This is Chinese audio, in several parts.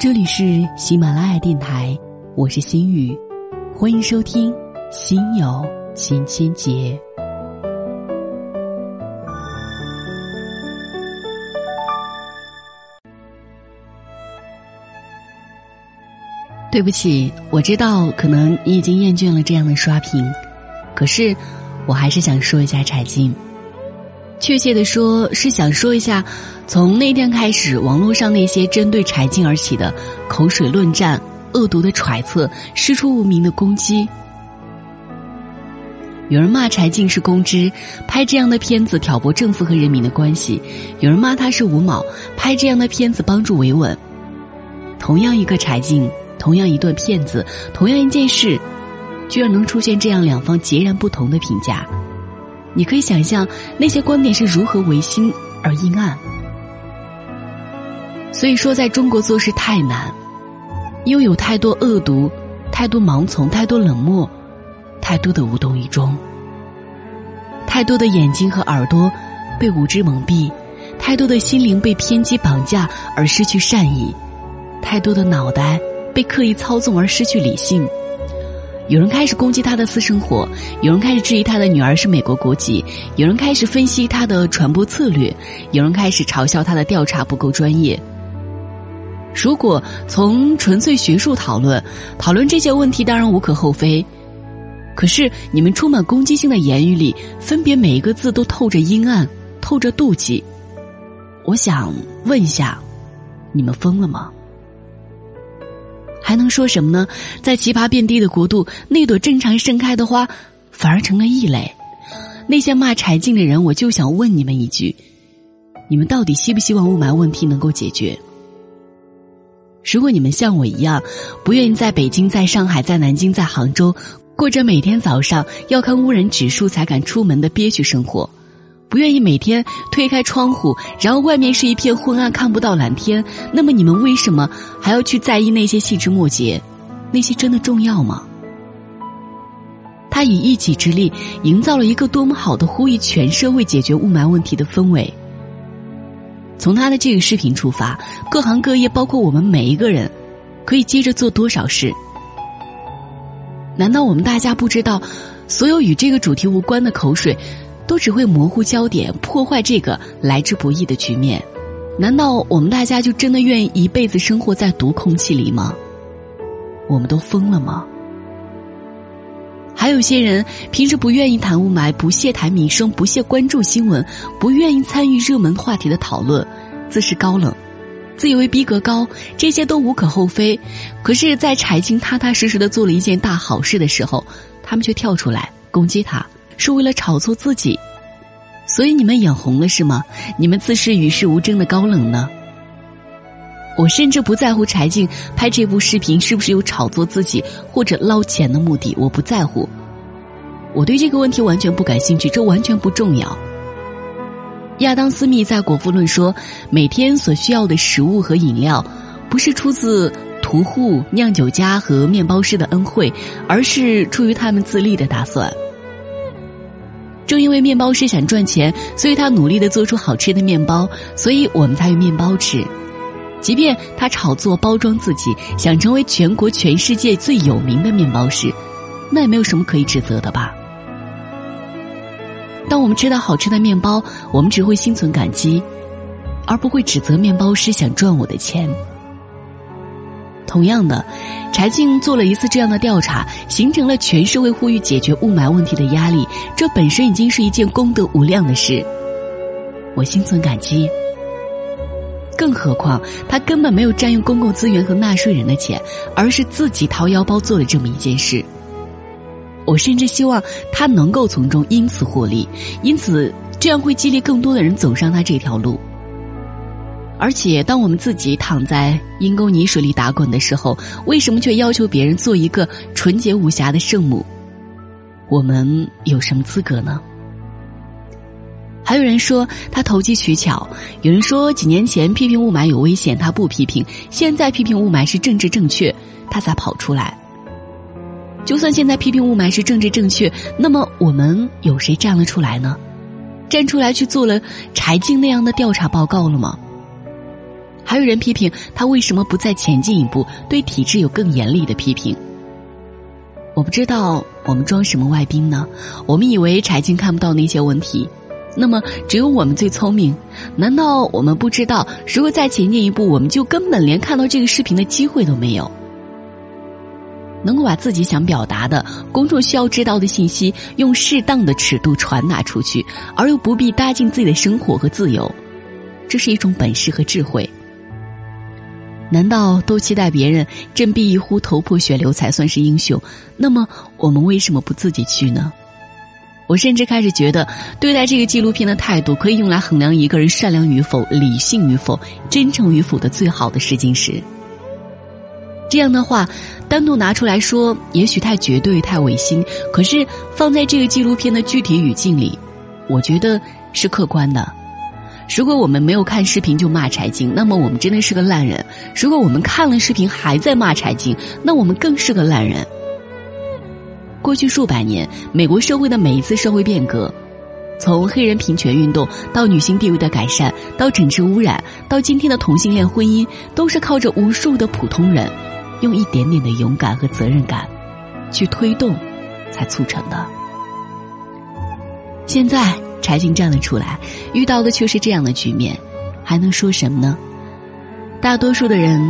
这里是喜马拉雅电台，我是心雨，欢迎收听《心有千千结》。对不起，我知道可能你已经厌倦了这样的刷屏，可是我还是想说一下柴静。确切的说，是想说一下，从那天开始，网络上那些针对柴静而起的口水论战、恶毒的揣测、师出无名的攻击。有人骂柴静是公知，拍这样的片子挑拨政府和人民的关系；有人骂他是吴某，拍这样的片子帮助维稳。同样一个柴静。同样一段片子，同样一件事，居然能出现这样两方截然不同的评价。你可以想象那些观点是如何违心而阴暗。所以说，在中国做事太难，因为有太多恶毒，太多盲从，太多冷漠，太多的无动于衷，太多的眼睛和耳朵被无知蒙蔽，太多的心灵被偏激绑架而失去善意，太多的脑袋。被刻意操纵而失去理性，有人开始攻击他的私生活，有人开始质疑他的女儿是美国国籍，有人开始分析他的传播策略，有人开始嘲笑他的调查不够专业。如果从纯粹学术讨论，讨论这些问题当然无可厚非，可是你们充满攻击性的言语里，分别每一个字都透着阴暗，透着妒忌。我想问一下，你们疯了吗？还能说什么呢？在奇葩遍地的国度，那朵正常盛开的花，反而成了异类。那些骂柴静的人，我就想问你们一句：你们到底希不希望雾霾问题能够解决？如果你们像我一样，不愿意在北京、在上海、在南京、在杭州，过着每天早上要看污染指数才敢出门的憋屈生活。不愿意每天推开窗户，然后外面是一片昏暗，看不到蓝天。那么你们为什么还要去在意那些细枝末节？那些真的重要吗？他以一己之力营造了一个多么好的呼吁全社会解决雾霾问题的氛围。从他的这个视频出发，各行各业，包括我们每一个人，可以接着做多少事？难道我们大家不知道，所有与这个主题无关的口水？都只会模糊焦点，破坏这个来之不易的局面。难道我们大家就真的愿意一辈子生活在毒空气里吗？我们都疯了吗？还有些人平时不愿意谈雾霾，不屑谈民生，不屑关注新闻，不愿意参与热门话题的讨论，自视高冷，自以为逼格高，这些都无可厚非。可是，在柴静踏踏实实的做了一件大好事的时候，他们却跳出来攻击他。是为了炒作自己，所以你们眼红了是吗？你们自视与世无争的高冷呢？我甚至不在乎柴静拍这部视频是不是有炒作自己或者捞钱的目的，我不在乎。我对这个问题完全不感兴趣，这完全不重要。亚当·斯密在《果腹论》说，每天所需要的食物和饮料，不是出自屠户、酿酒家和面包师的恩惠，而是出于他们自立的打算。正因为面包师想赚钱，所以他努力的做出好吃的面包，所以我们才有面包吃。即便他炒作包装自己，想成为全国全世界最有名的面包师，那也没有什么可以指责的吧？当我们吃到好吃的面包，我们只会心存感激，而不会指责面包师想赚我的钱。同样的。柴静做了一次这样的调查，形成了全社会呼吁解决雾霾问题的压力，这本身已经是一件功德无量的事。我心存感激。更何况他根本没有占用公共资源和纳税人的钱，而是自己掏腰包做了这么一件事。我甚至希望他能够从中因此获利，因此这样会激励更多的人走上他这条路。而且，当我们自己躺在阴沟泥水里打滚的时候，为什么却要求别人做一个纯洁无瑕的圣母？我们有什么资格呢？还有人说他投机取巧，有人说几年前批评雾霾有危险，他不批评；现在批评雾霾是政治正确，他才跑出来。就算现在批评雾霾是政治正确，那么我们有谁站了出来呢？站出来去做了柴静那样的调查报告了吗？还有人批评他为什么不再前进一步，对体制有更严厉的批评。我不知道我们装什么外宾呢？我们以为柴静看不到那些问题，那么只有我们最聪明？难道我们不知道，如果再前进一步，我们就根本连看到这个视频的机会都没有？能够把自己想表达的、公众需要知道的信息，用适当的尺度传达出去，而又不必搭进自己的生活和自由，这是一种本事和智慧。难道都期待别人振臂一呼、头破血流才算是英雄？那么我们为什么不自己去呢？我甚至开始觉得，对待这个纪录片的态度，可以用来衡量一个人善良与否、理性与否、真诚与否的最好的试金石。这样的话，单独拿出来说，也许太绝对、太违心；可是放在这个纪录片的具体语境里，我觉得是客观的。如果我们没有看视频就骂柴静，那么我们真的是个烂人；如果我们看了视频还在骂柴静，那我们更是个烂人。过去数百年，美国社会的每一次社会变革，从黑人平权运动到女性地位的改善，到整治污染，到今天的同性恋婚姻，都是靠着无数的普通人，用一点点的勇敢和责任感，去推动，才促成的。现在。柴静站了出来，遇到的却是这样的局面，还能说什么呢？大多数的人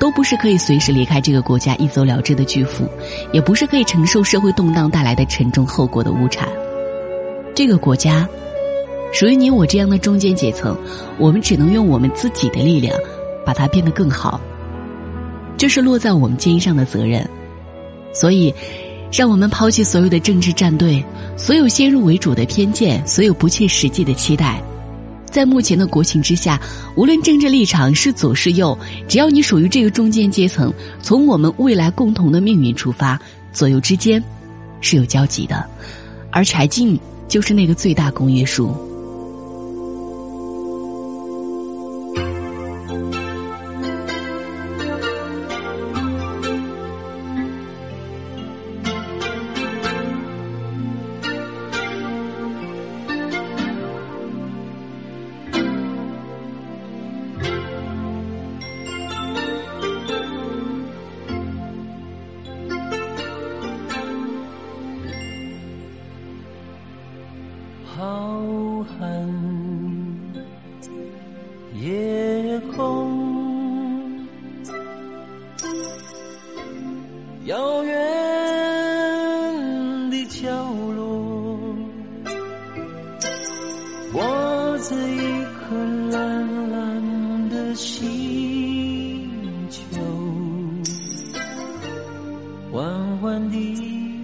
都不是可以随时离开这个国家一走了之的巨富，也不是可以承受社会动荡带来的沉重后果的无产。这个国家属于你我这样的中间阶层，我们只能用我们自己的力量把它变得更好。这是落在我们肩上的责任，所以。让我们抛弃所有的政治战队，所有先入为主的偏见，所有不切实际的期待。在目前的国情之下，无论政治立场是左是右，只要你属于这个中间阶层，从我们未来共同的命运出发，左右之间是有交集的。而柴静就是那个最大公约数。夜空，遥远的角落，挂着一颗蓝蓝的星球，缓缓地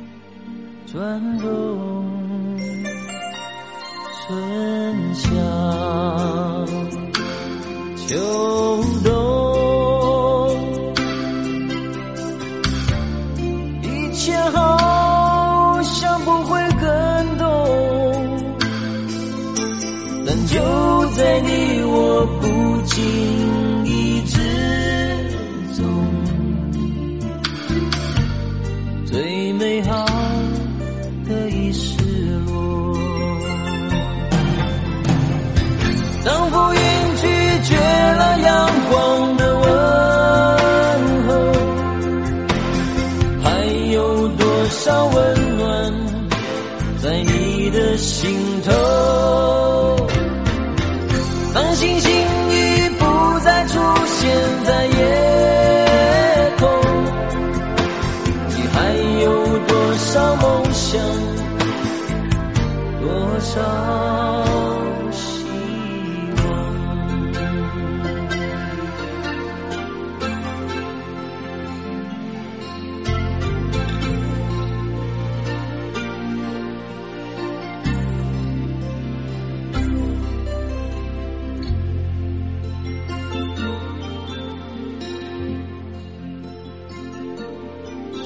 转动，春夏。秋冬，一切好像不会更懂，但就在你我不经意之间多少温暖在你的心头？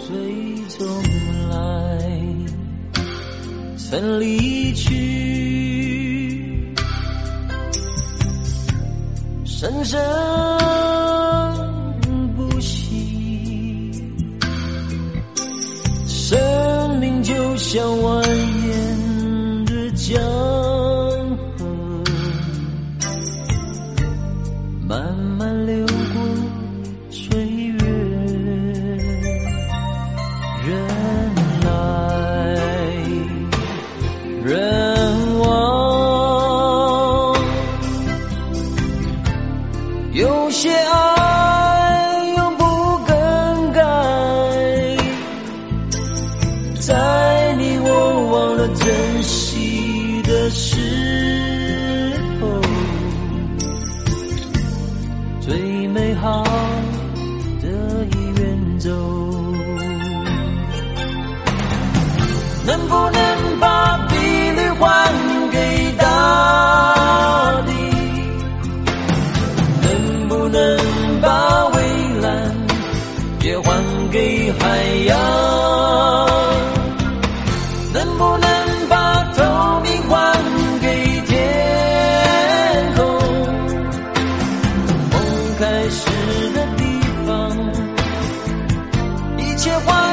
水中来，曾离去，深深。雪花